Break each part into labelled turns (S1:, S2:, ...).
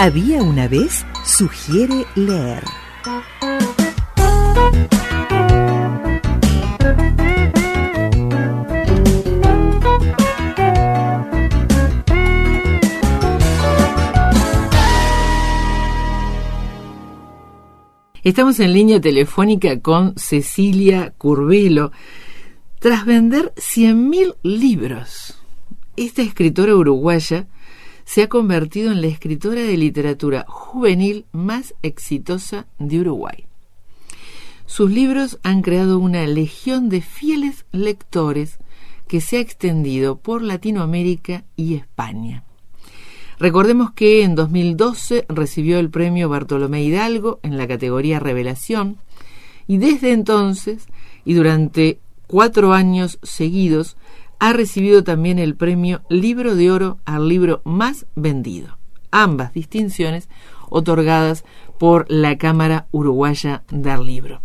S1: Había una vez sugiere leer.
S2: Estamos en línea telefónica con Cecilia Curvelo. Tras vender 100.000 libros, esta escritora uruguaya se ha convertido en la escritora de literatura juvenil más exitosa de Uruguay. Sus libros han creado una legión de fieles lectores que se ha extendido por Latinoamérica y España. Recordemos que en 2012 recibió el premio Bartolomé Hidalgo en la categoría Revelación y desde entonces y durante cuatro años seguidos ha recibido también el premio Libro de Oro al libro más vendido, ambas distinciones otorgadas por la Cámara Uruguaya del Libro.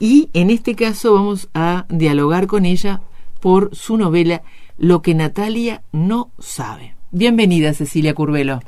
S2: Y en este caso vamos a dialogar con ella por su novela Lo que Natalia no sabe. Bienvenida, Cecilia Curvelo.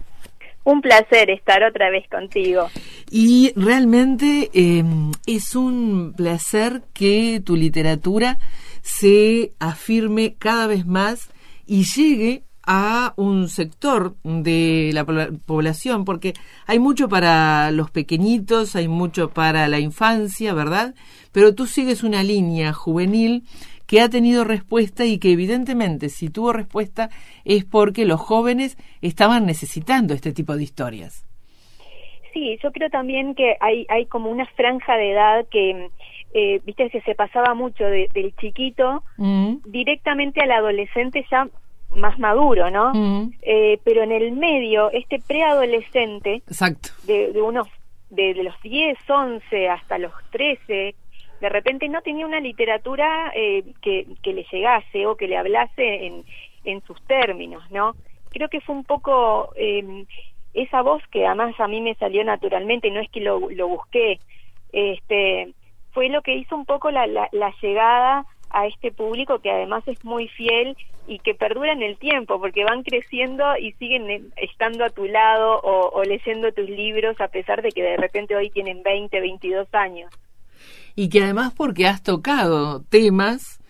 S3: Un placer estar otra vez contigo.
S2: Y realmente eh, es un placer que tu literatura se afirme cada vez más y llegue a un sector de la población, porque hay mucho para los pequeñitos, hay mucho para la infancia, ¿verdad? Pero tú sigues una línea juvenil que ha tenido respuesta y que evidentemente si tuvo respuesta es porque los jóvenes estaban necesitando este tipo de historias.
S3: Sí, yo creo también que hay, hay como una franja de edad que, eh, viste, que se pasaba mucho del chiquito mm. directamente al adolescente ya más maduro, ¿no? Mm. Eh, pero en el medio, este preadolescente,
S2: Exacto.
S3: De, de unos, de, de los 10, 11 hasta los 13, de repente no tenía una literatura eh, que, que, le llegase o que le hablase en, en sus términos, ¿no? Creo que fue un poco eh, esa voz que además a mí me salió naturalmente, no es que lo, lo busqué, este, fue lo que hizo un poco la, la, la, llegada a este público que además es muy fiel y que perdura en el tiempo, porque van creciendo y siguen estando a tu lado o, leyendo tus libros a pesar de que de repente hoy tienen 20, 22 años
S2: y que además porque has tocado temas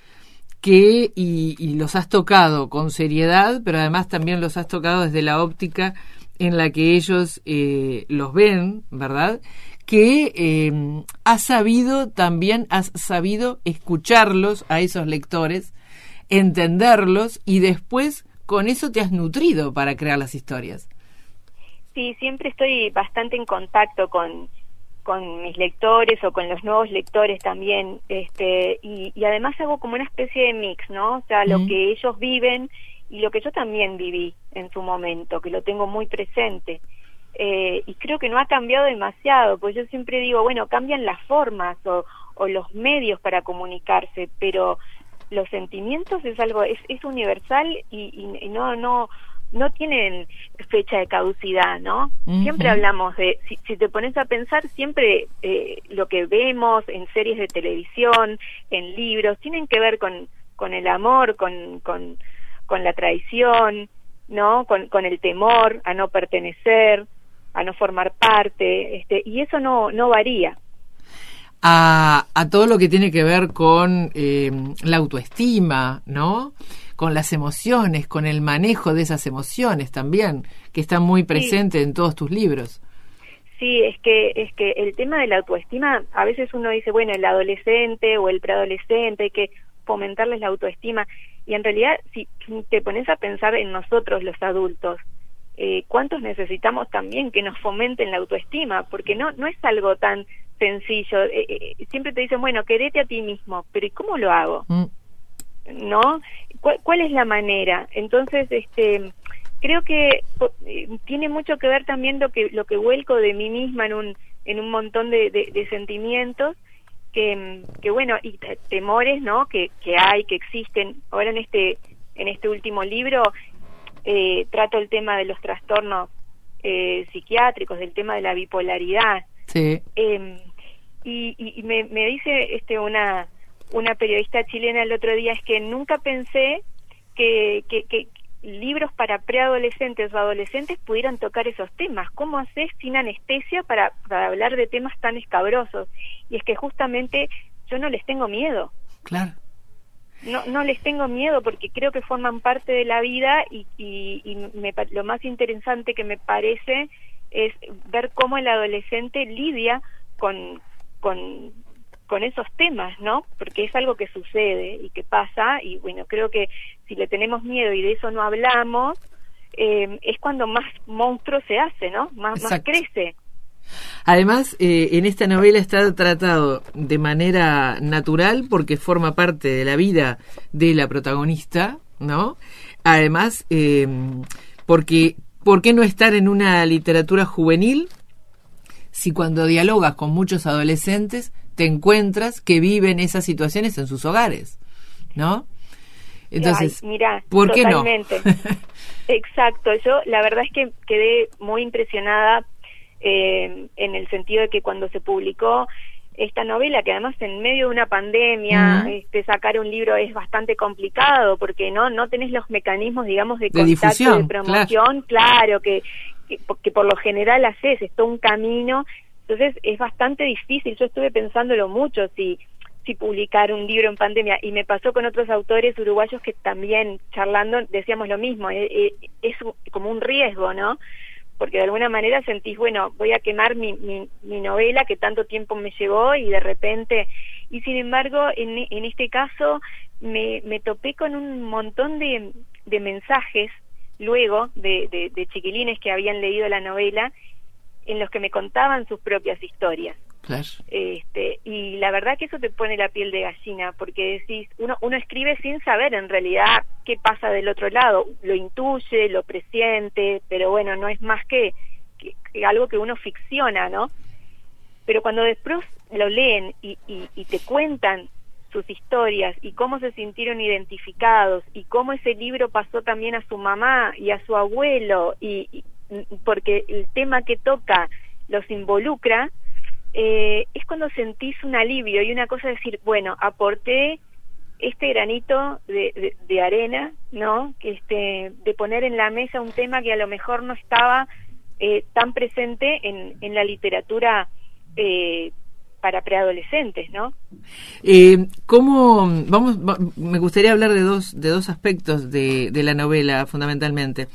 S2: que y, los has tocado con seriedad, pero además también los has tocado desde la óptica en la que ellos eh, los ven, ¿verdad? Que eh, has sabido también, has sabido escucharlos a esos lectores, entenderlos y después con eso te has nutrido para crear las historias.
S3: Sí, siempre estoy bastante en contacto con, con mis lectores o con los nuevos lectores también, este, y, y además hago como una especie de mix, ¿no? O sea, lo que ellos viven y lo que yo también viví en su momento, que lo tengo muy presente. Eh, y creo que no ha cambiado demasiado, pues yo siempre digo, bueno, cambian las formas o, o los medios para comunicarse, pero los sentimientos es algo, es, es universal y, y no, no, no tienen fecha de caducidad, ¿no? Siempre hablamos de, si, si, te pones a pensar, siempre eh, lo que vemos en series de televisión, en libros, tienen que ver con, con el amor, con, con, con la traición, ¿no? Con, con el temor a no pertenecer, a no formar parte, este, y eso no, no varía.
S2: A, a todo lo que tiene que ver con eh, la autoestima, ¿no? con las emociones, con el manejo de esas emociones también, que está muy presente sí. en todos tus libros.
S3: Sí, es que es que el tema de la autoestima, a veces uno dice, bueno, el adolescente o el preadolescente hay que fomentarles la autoestima y en realidad si te pones a pensar en nosotros los adultos, eh, cuántos necesitamos también que nos fomenten la autoestima, porque no no es algo tan sencillo. Eh, eh, siempre te dicen, bueno, querete a ti mismo, pero ¿y cómo lo hago? Mm. ¿no? ¿Cuál, ¿Cuál, es la manera? Entonces, este, creo que eh, tiene mucho que ver también lo que lo que vuelco de mí misma en un en un montón de, de, de sentimientos que, que bueno y temores, ¿no? Que, que hay, que existen. Ahora en este en este último libro eh, trato el tema de los trastornos eh, psiquiátricos, del tema de la bipolaridad.
S2: Sí.
S3: Eh, y, y, me, me dice este una una periodista chilena el otro día es que nunca pensé que, que, que, libros para preadolescentes o adolescentes pudieran tocar esos temas. ¿Cómo haces sin anestesia para, para hablar de temas tan escabrosos? Y es que justamente yo no les tengo miedo.
S2: Claro.
S3: No, no les tengo miedo porque creo que forman parte de la vida y, y, y me, lo más interesante que me parece es ver cómo el adolescente lidia con, con, con esos temas, ¿no? Porque es algo que sucede y que pasa y bueno, creo que si le tenemos miedo y de eso no hablamos, eh, es cuando más monstruo se hace, ¿no? Más, más crece.
S2: Además, eh, en esta novela está tratado de manera natural porque forma parte de la vida de la protagonista, ¿no? Además, eh, porque ¿por qué no estar en una literatura juvenil si cuando dialogas con muchos adolescentes te encuentras que viven esas situaciones en sus hogares, ¿no?
S3: Entonces, mira, ¿por qué totalmente. no? Exacto, yo la verdad es que quedé muy impresionada eh, en el sentido de que cuando se publicó esta novela, que además en medio de una pandemia, este, sacar un libro es bastante complicado porque no no tenés los mecanismos, digamos, de, contacto, de promoción, claro, que, que, por lo general haces, es todo un camino. Entonces es bastante difícil, yo estuve pensándolo mucho si, si publicar un libro en pandemia. Y me pasó con otros autores uruguayos que también charlando decíamos lo mismo, eh, eh, es, como un riesgo, ¿no? Porque de alguna manera sentís, bueno, voy a quemar mi, mi, mi novela que tanto tiempo me llevó y de repente, y sin embargo en, en este caso me, me topé con un montón de, de mensajes luego de, de, de chiquilines que habían leído la novela en los que me contaban sus propias historias.
S2: Claro.
S3: Este, y la verdad que eso te pone la piel de gallina, porque decís, uno, uno escribe sin saber en realidad qué pasa del otro lado, lo intuye, lo presiente, pero bueno, no es más que, algo que uno ficciona, ¿no? Pero cuando después lo leen y, y, te cuentan sus historias y cómo se sintieron identificados y cómo ese libro pasó también a su mamá y a su abuelo y, porque el tema que toca los involucra, eh, es cuando sentís un alivio y una cosa es decir, bueno, aporté este granito de, de, arena, ¿no? Este, de poner en la mesa un tema que a lo mejor no estaba eh, tan presente en, en la literatura eh, para preadolescentes, ¿no?
S2: Eh, ¿Cómo vamos? Me gustaría hablar de dos de dos aspectos de, de la novela fundamentalmente.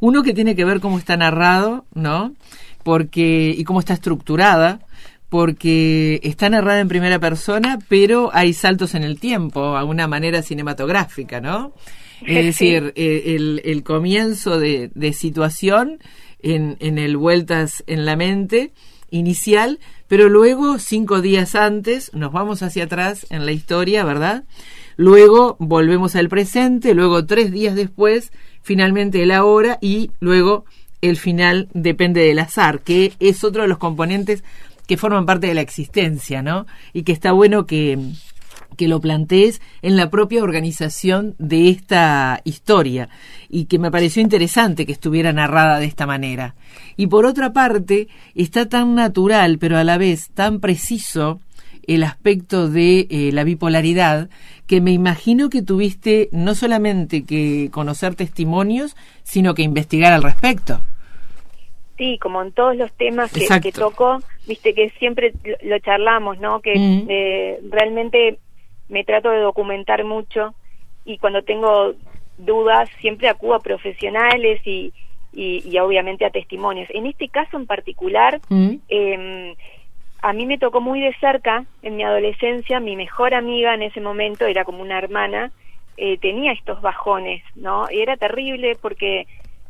S2: Uno que tiene que ver cómo está narrado, ¿no? Porque y cómo está estructurada, porque está narrada en primera persona, pero hay saltos en el tiempo, a una manera cinematográfica, ¿no? Es decir, eh, el, el, comienzo de, de situación en, en el vueltas en la mente inicial, pero luego, cinco días antes, nos vamos hacia atrás en la historia, ¿verdad? Luego volvemos al presente, luego tres días después, finalmente la hora y luego el final depende del azar, que es otro de los componentes que forman parte de la existencia, ¿no? Y que está bueno que, que lo plantees en la propia organización de esta historia y que me pareció interesante que estuviera narrada de esta manera. Y por otra parte, está tan natural, pero a la vez tan preciso el aspecto de eh, la bipolaridad que me imagino que tuviste no solamente que conocer testimonios, sino que investigar al respecto.
S3: Sí, como en todos los temas que, que toco, viste que siempre lo charlamos, ¿no? Que mm. eh, realmente me trato de documentar mucho y cuando tengo dudas siempre acudo a profesionales y, y, obviamente a testimonios. En este caso en particular, mm. eh, a mí me tocó muy de cerca en mi adolescencia, mi mejor amiga en ese momento era como una hermana, eh, tenía estos bajones, ¿no? Y era terrible porque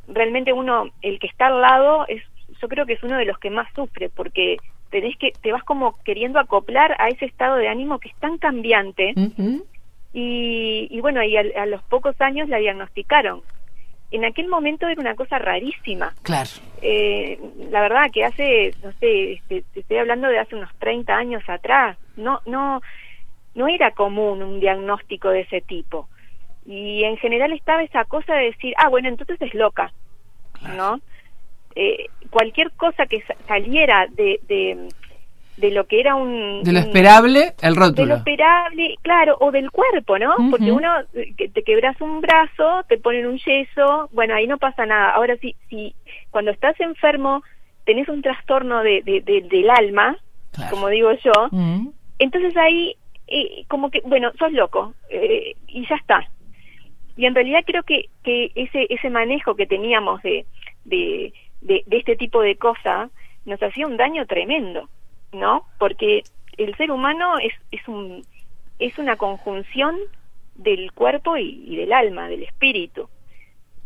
S3: realmente uno, el que está al lado, es, yo creo que es uno de los que más sufre porque tenés que, te vas como queriendo acoplar a ese estado de ánimo que es tan cambiante. y, y, bueno, y a, los pocos años la diagnosticaron. En aquel momento era una cosa rarísima.
S2: Claro.
S3: Eh, la verdad que hace, no sé, este, te estoy hablando de hace unos 30 años atrás. No, no, no era común un diagnóstico de ese tipo. Y en general estaba esa cosa de decir, ah, bueno, entonces es loca, ¿no? Eh, cualquier cosa que saliera de, de lo que era un...
S2: De lo esperable, el rótulo.
S3: De lo esperable, claro, o del cuerpo, ¿no? Porque uno, eh, que te quebras un brazo, te ponen un yeso, bueno, ahí no pasa nada. Ahora sí, si cuando estás enfermo tenés un trastorno de, del alma, como digo yo, entonces ahí eh, como que, bueno, sos loco eh, y ya está. Y en realidad creo que, que ese, ese manejo que teníamos de, de, de, de este tipo de cosas nos hacía un daño tremendo. ¿no? Porque el ser humano es, es, un, es una conjunción del cuerpo y, del alma, del espíritu.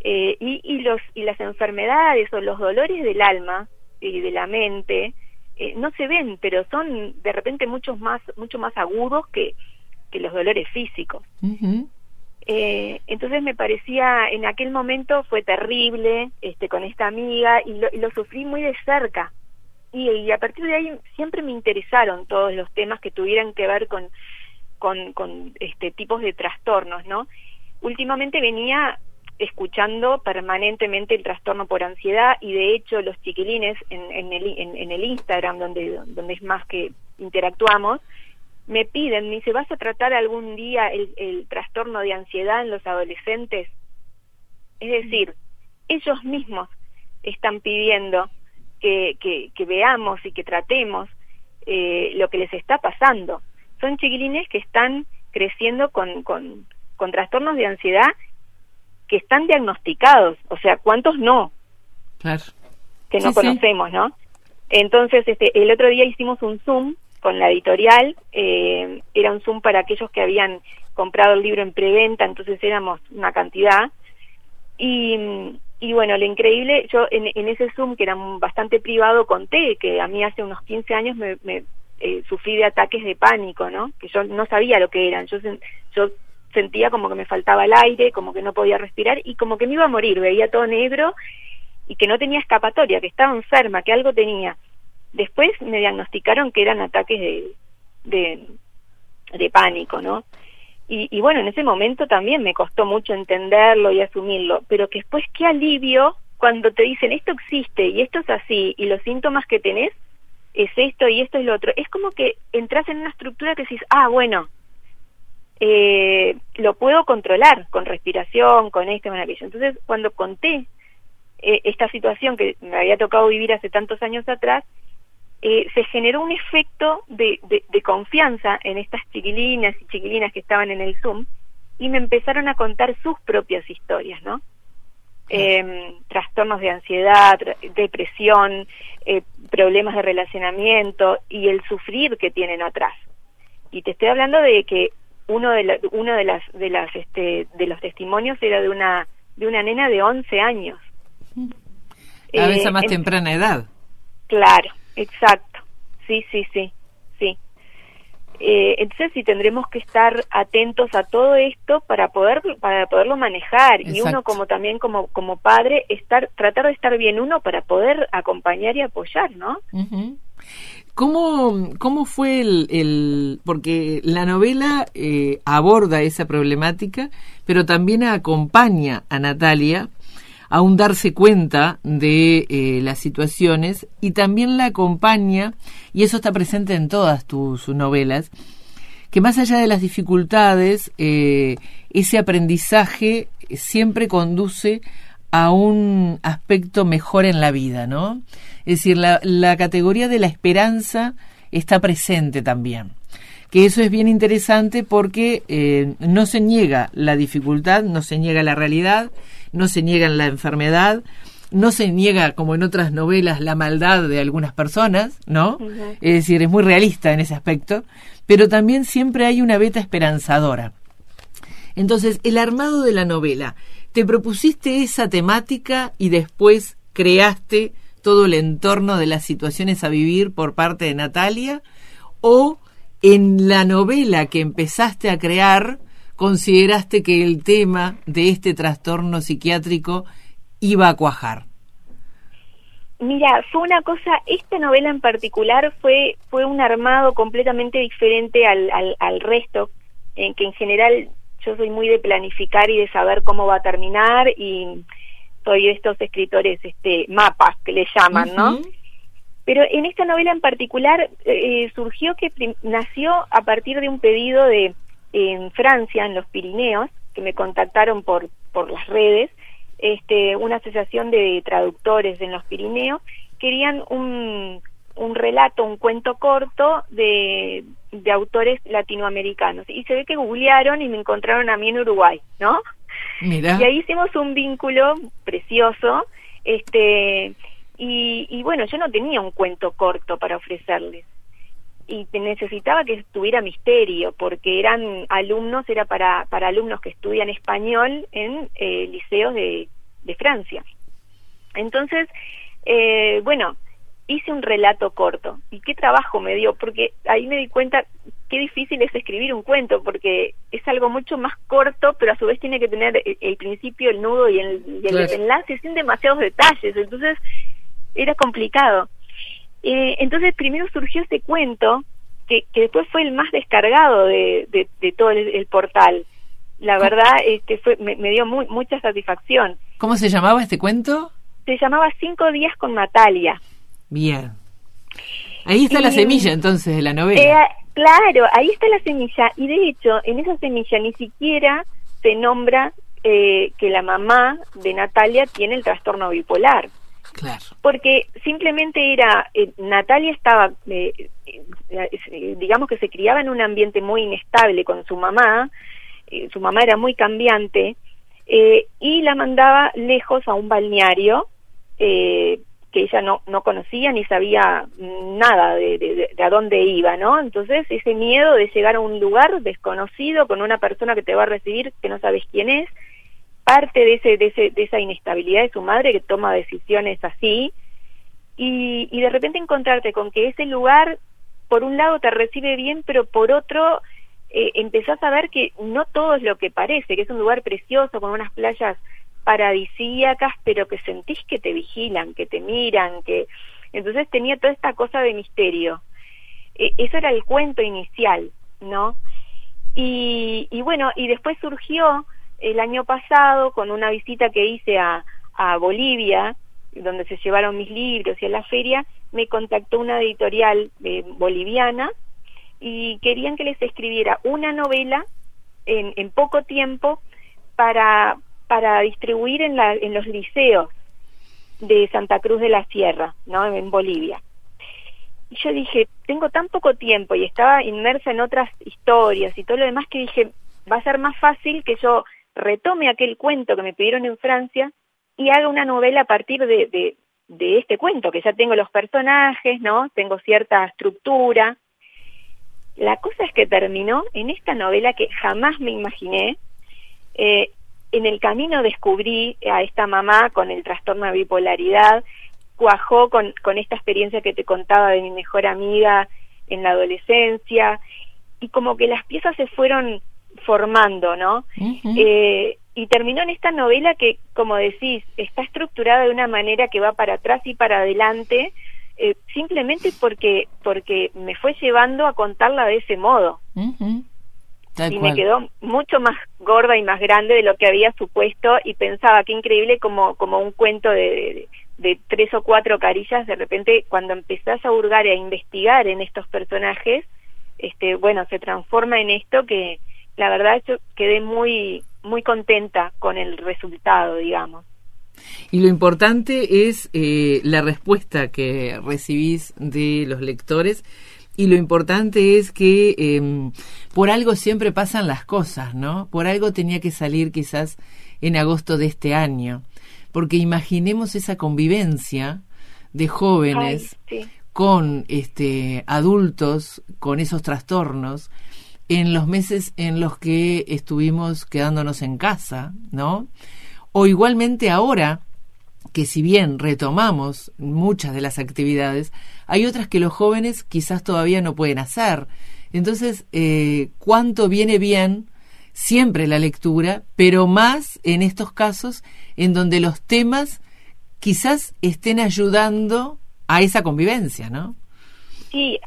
S3: Eh, y, y, los, y las enfermedades o los dolores del alma y de la mente eh, no se ven, pero son de repente muchos más, mucho más agudos que, que los dolores físicos. Eh, entonces me parecía, en aquel momento fue terrible este, con esta amiga y lo, y lo sufrí muy de cerca, y, a partir de ahí siempre me interesaron todos los temas que tuvieran que ver con, con, con este tipos de trastornos, ¿no? Últimamente venía escuchando permanentemente el trastorno por ansiedad y de hecho los chiquilines en, en, el, en, el Instagram donde, donde es más que interactuamos me piden, me dice, ¿vas a tratar algún día el, el trastorno de ansiedad en los adolescentes? Es decir, ellos mismos están pidiendo que, que, veamos y que tratemos eh, lo que les está pasando. Son chiquilines que están creciendo con, con, con trastornos de ansiedad que están diagnosticados, o sea, ¿cuántos no?
S2: Claro.
S3: Que no conocemos, ¿no? Entonces, este, el otro día hicimos un Zoom con la editorial, eh, era un Zoom para aquellos que habían comprado el libro en preventa, entonces éramos una cantidad, y, y bueno, lo increíble, yo en, ese Zoom que era bastante privado conté que a mí hace unos 15 años me, me eh, sufrí de ataques de pánico, ¿no? Que yo no sabía lo que eran. Yo, yo sentía como que me faltaba el aire, como que no podía respirar y como que me iba a morir. Veía todo negro y que no tenía escapatoria, que estaba enferma, que algo tenía. Después me diagnosticaron que eran ataques de, de, pánico, ¿no? Y, y, bueno, en ese momento también me costó mucho entenderlo y asumirlo, pero que después qué alivio cuando te dicen esto existe y esto es así y los síntomas que tenés es esto y esto es lo otro. Es como que entras en una estructura que decís, ah, bueno, eh, lo puedo controlar con respiración, con esto, con aquello. Entonces, cuando conté eh, esta situación que me había tocado vivir hace tantos años atrás, eh, se generó un efecto de, de, confianza en estas chiquilinas y chiquilinas que estaban en el Zoom y me empezaron a contar sus propias historias, ¿no? Eh, trastornos de ansiedad, depresión, eh, problemas de relacionamiento y el sufrir que tienen atrás. Y te estoy hablando de que uno de uno de las de las este de los testimonios era de una de una nena de 11 años.
S2: A veces a más temprana edad.
S3: Claro, Exacto, sí, sí, sí, sí. Eh, entonces sí tendremos que estar atentos a todo esto para poder para poderlo manejar y uno como también como como padre estar tratar de estar bien uno para poder acompañar y apoyar, ¿no?
S2: ¿Cómo, ¿Cómo fue el, el porque la novela eh, aborda esa problemática, pero también acompaña a Natalia aún darse cuenta de eh, las situaciones y también la acompaña, y eso está presente en todas tus novelas, que más allá de las dificultades, eh, ese aprendizaje siempre conduce a un aspecto mejor en la vida, ¿no? Es decir, la, la categoría de la esperanza está presente también que eso es bien interesante porque eh, no se niega la dificultad, no se niega la realidad, no se niega la enfermedad, no se niega, como en otras novelas, la maldad de algunas personas, ¿no? Es decir, es muy realista en ese aspecto, pero también siempre hay una beta esperanzadora. Entonces, el armado de la novela, ¿te propusiste esa temática y después creaste todo el entorno de las situaciones a vivir por parte de Natalia? ¿O en la novela que empezaste a crear consideraste que el tema de este trastorno psiquiátrico iba a cuajar?
S3: Mira, fue una cosa, esta novela en particular fue, fue un armado completamente diferente al, al, resto, en que en general yo soy muy de planificar y de saber cómo va a terminar y soy de estos escritores este mapas que le llaman, ¿no? Pero en esta novela en particular eh, surgió que nació a partir de un pedido de en Francia, en los Pirineos, que me contactaron por, por las redes, este, una asociación de traductores en los Pirineos, querían un, un relato, un cuento corto de, de autores latinoamericanos. Y se ve que googlearon y me encontraron a mí en Uruguay, ¿no?
S2: Mira.
S3: Y ahí hicimos un vínculo precioso, este, y, y bueno, yo no tenía un cuento corto para ofrecerles y necesitaba que tuviera misterio porque eran alumnos era para para alumnos que estudian español en eh, liceos de, de Francia. Entonces eh, bueno hice un relato corto. Y qué trabajo me dio porque ahí me di cuenta qué difícil es escribir un cuento porque es algo mucho más corto pero a su vez tiene que tener el, principio el nudo y el, y el enlace sin demasiados detalles. Entonces era complicado eh, entonces primero surgió ese cuento que, que, después fue el más descargado de, de, todo el, portal. La verdad, este fue, me, dio muy, mucha satisfacción.
S2: ¿Cómo se llamaba este cuento?
S3: Se llamaba Cinco días con Natalia.
S2: Bien. Ahí está la semilla entonces de la novela.
S3: Eh, claro, ahí está la semilla. Y de hecho, en esa semilla ni siquiera se nombra eh, que la mamá de Natalia tiene el trastorno bipolar. Porque simplemente era, eh, Natalia estaba, eh, eh, digamos que se criaba en un ambiente muy inestable con su mamá, su mamá era muy cambiante, y la mandaba lejos a un balneario que ella no, no conocía ni sabía nada de, de, de, a dónde iba, ¿no? Entonces ese miedo de llegar a un lugar desconocido con una persona que te va a recibir que no sabes quién es, parte de, ese, de, ese, de esa inestabilidad de su madre que toma decisiones así y, y de repente encontrarte con que ese lugar por un lado te recibe bien pero por otro eh, empezás a ver que no todo es lo que parece que es un lugar precioso con unas playas paradisíacas pero que sentís que te vigilan que te miran que entonces tenía toda esta cosa de misterio. E, eso era el cuento inicial no y, y bueno y después surgió el año pasado con una visita que hice a, Bolivia, donde se llevaron mis libros y a la feria, me contactó una editorial eh, boliviana y querían que les escribiera una novela en, en poco tiempo para, para distribuir en, la, en los liceos de Santa Cruz de la Sierra, ¿no? en Bolivia. Y yo dije, tengo tan poco tiempo y estaba inmersa en otras historias y todo lo demás que dije, va a ser más fácil que yo retome aquel cuento que me pidieron en Francia y haga una novela a partir de, este cuento, que ya tengo los personajes, ¿no? Tengo cierta estructura. La cosa es que terminó en esta novela que jamás me imaginé. Eh, en el camino descubrí a esta mamá con el trastorno de bipolaridad, cuajó con esta experiencia que te contaba de mi mejor amiga en la adolescencia, y como que las piezas se fueron formando, ¿no? eh, y terminó en esta novela que, como decís, está estructurada de una manera que va para atrás y para adelante, eh, simplemente porque, porque me fue llevando a contarla de ese modo. y me quedó mucho más gorda y más grande de lo que había supuesto y pensaba que increíble como, como un cuento de, de, tres o cuatro carillas, de repente cuando empezás a hurgar y a investigar en estos personajes, este, bueno, se transforma en esto que, la verdad yo quedé muy muy contenta con el resultado, digamos.
S2: Y lo importante es eh, la respuesta que recibís de los lectores y lo importante es que em, por algo siempre pasan las cosas, ¿no? Por algo tenía que salir quizás en agosto de este año, porque imaginemos esa convivencia de jóvenes con este adultos con esos trastornos en los meses en los que estuvimos quedándonos en casa, ¿no? O igualmente ahora, que si bien retomamos muchas de las actividades, hay otras que los jóvenes quizás todavía no pueden hacer. Entonces, eh, ¿cuánto viene bien siempre la lectura, pero más en estos casos en donde los temas quizás estén ayudando a esa convivencia, ¿no?
S3: Sí,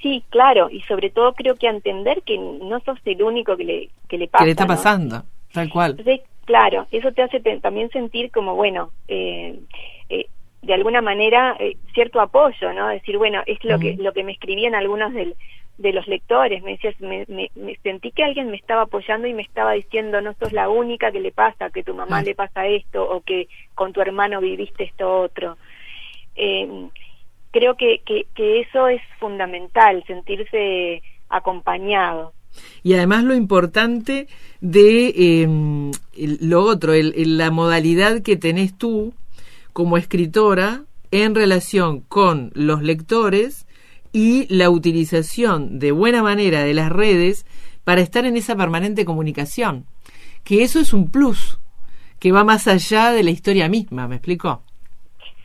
S3: sí, claro, y sobre todo creo que a entender que no sos el único que le, que le pasa.
S2: Que le está pasando, tal cual.
S3: claro, eso te hace también sentir como, bueno, eh, eh, de alguna manera eh, cierto apoyo, ¿no? Decir, bueno, es lo que lo que me escribían algunos del, de los lectores, me decías, me, me, sentí que alguien me estaba apoyando y me estaba diciendo, no sos la única que le pasa, que tu mamá le pasa esto o que con tu hermano viviste esto otro. Eh, creo que, que, que eso es fundamental, sentirse acompañado.
S2: Y además lo importante de em, lo otro, el, la modalidad que tenés tú como escritora en relación con los lectores y la utilización de buena manera de las redes para estar en esa permanente comunicación. Que eso es un plus, que va más allá de la historia misma, ¿me explico?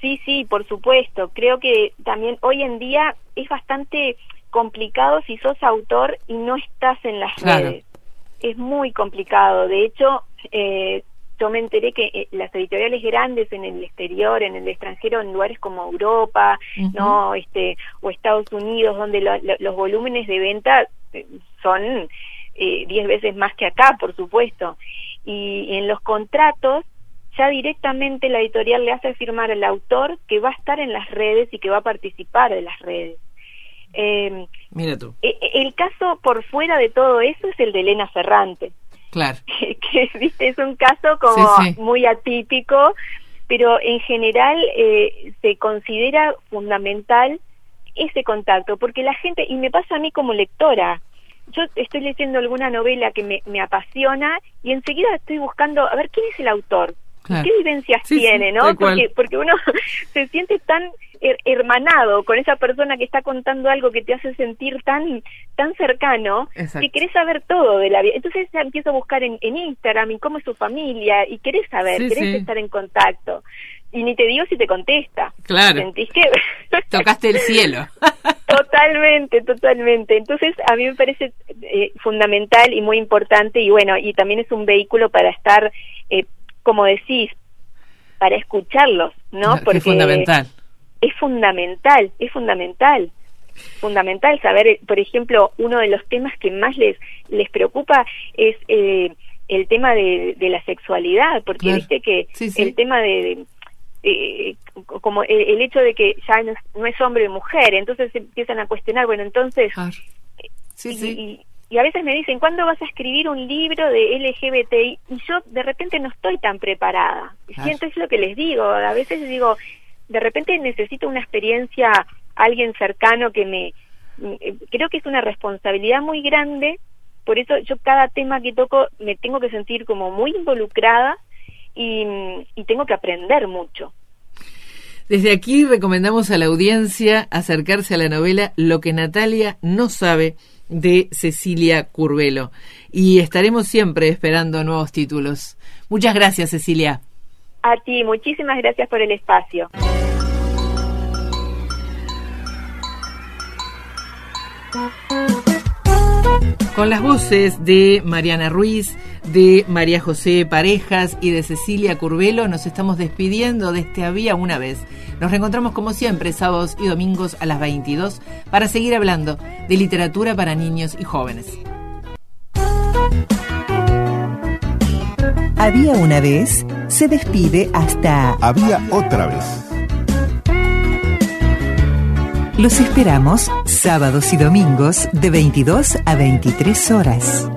S3: Sí, sí, por supuesto. Creo que también hoy en día es bastante complicado si sos autor y no estás en las redes. Es muy complicado. De hecho, eh, yo me enteré que eh, las editoriales grandes en el exterior, en el extranjero, en lugares como Europa, no, este, o Estados Unidos, donde los volúmenes de venta eh, son diez veces más que acá, por supuesto. Y en los contratos ya directamente la editorial le hace firmar al autor que va a estar en las redes y que va a participar de las redes.
S2: Eh, Mira tú.
S3: E, e, el caso por fuera de todo eso es el de Elena Ferrante.
S2: Claro.
S3: que, ¿viste? es un caso como muy atípico, pero en general eh, se considera fundamental ese contacto, porque la gente, y me pasa a mí como lectora, yo estoy leyendo alguna novela que me, me apasiona y enseguida estoy buscando a ver quién es el autor, qué vivencias tiene, ¿no? Porque, porque uno se siente tan hermanado con esa persona que está contando algo que te hace sentir tan tan cercano que querés saber todo de la vida. Entonces empiezo a buscar en, Instagram y cómo es su familia y querés saber, querés estar en contacto. Y ni te digo si te contesta.
S2: Claro.
S3: ¿Sentís que
S2: tocaste el cielo?
S3: totalmente, totalmente. Entonces a mí me parece eh, fundamental y muy importante y bueno, y también es un vehículo para estar eh, como decís, para escucharlos, ¿no?
S2: Porque es fundamental.
S3: Es fundamental, es fundamental. Fundamental saber, eh, por ejemplo, uno de los temas que más les, les preocupa es eh, el tema de, la sexualidad, porque viste que el tema de, eh, como el, hecho de que ya no es, hombre o mujer, entonces empiezan a cuestionar, bueno, entonces... Sí, sí y a veces me dicen, ¿cuándo vas a escribir un libro de LGBTI? Y yo de repente no estoy tan preparada. Siento es lo que les digo. A veces digo, de repente necesito una experiencia, alguien cercano que me... Eh, creo que es una responsabilidad muy grande, por eso yo cada tema que toco me tengo que sentir como muy involucrada y, y tengo que aprender mucho.
S2: Desde aquí recomendamos a la audiencia acercarse a la novela Lo que Natalia no sabe de Cecilia Curvelo. Y estaremos siempre esperando nuevos títulos. Muchas gracias, Cecilia.
S3: A ti, muchísimas gracias por el espacio.
S2: Con las voces de Mariana Ruiz, de María José Parejas y de Cecilia Curvelo nos estamos despidiendo de este Había una vez. Nos reencontramos como siempre sábados y domingos a las 22 para seguir hablando de literatura para niños y jóvenes.
S1: Había una vez, se despide hasta...
S4: Había otra vez.
S1: Los esperamos sábados y domingos de 22 a 23 horas.